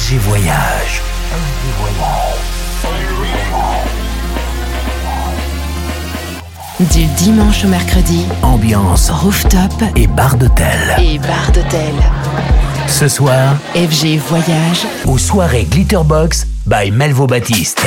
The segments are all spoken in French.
FG Voyage. Du dimanche au mercredi, Ambiance rooftop et bar d'hôtel. et bar d'hôtel. Ce soir, FG Voyage, aux soirées Glitterbox by Melvo Baptiste.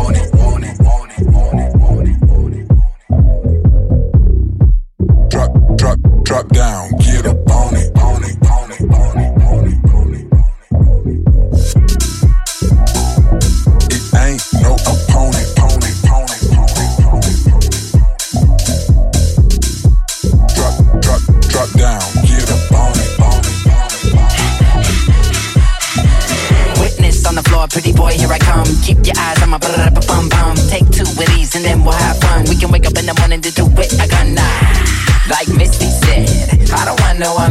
know I'm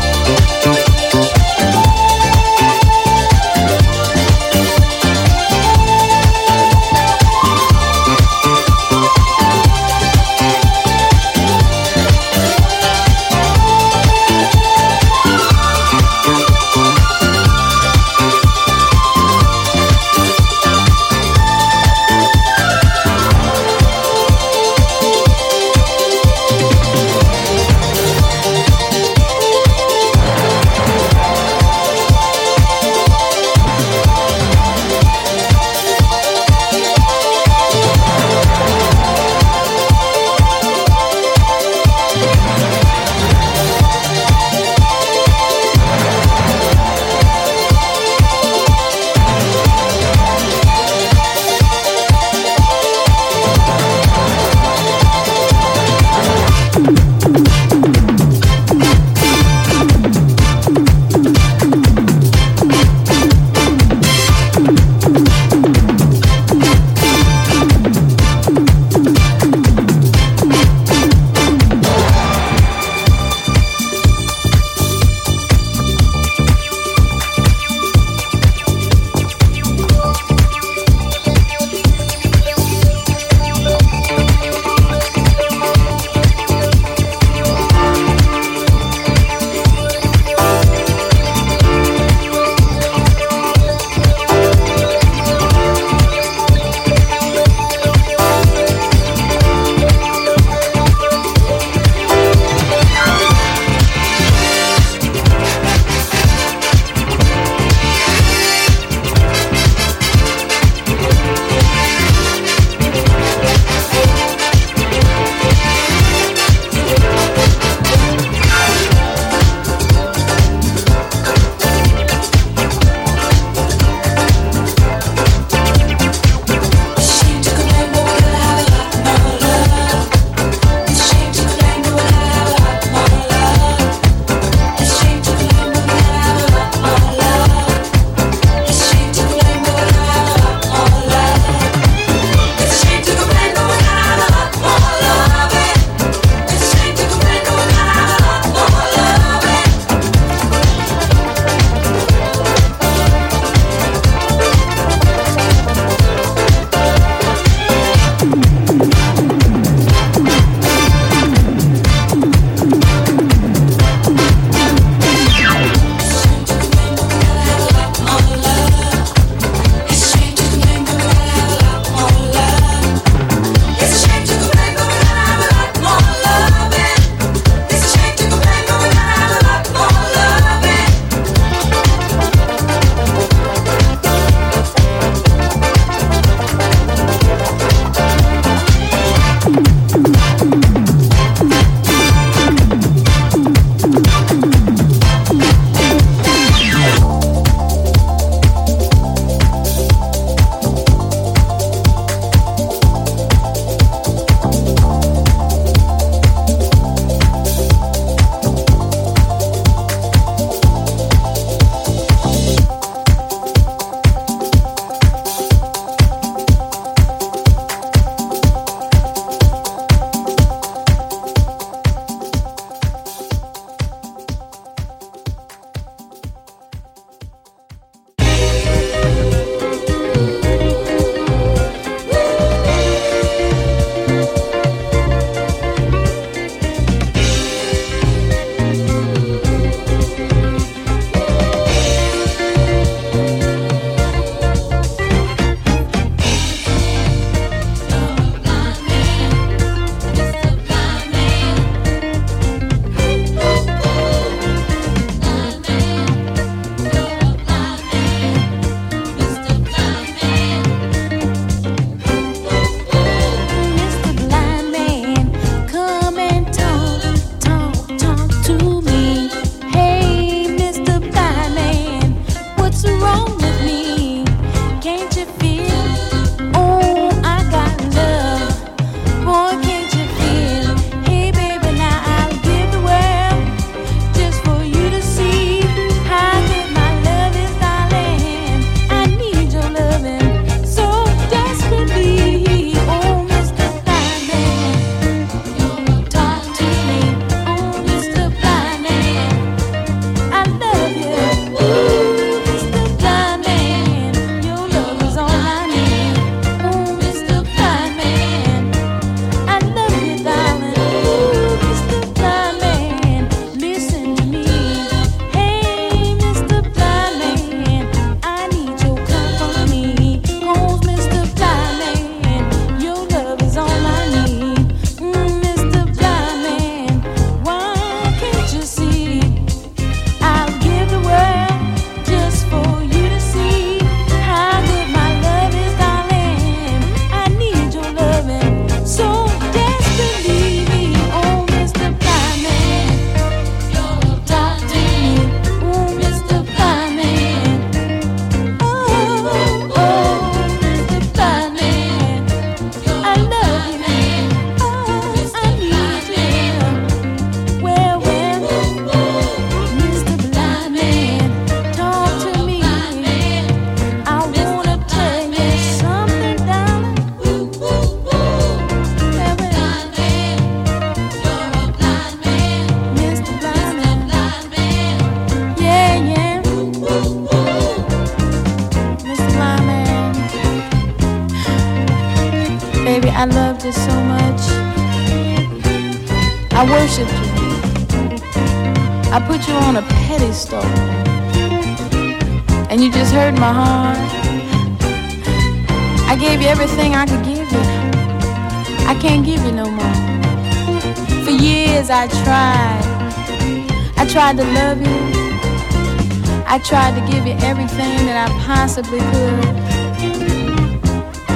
tried to give you everything that I possibly could.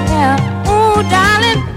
Yeah, ooh, darling.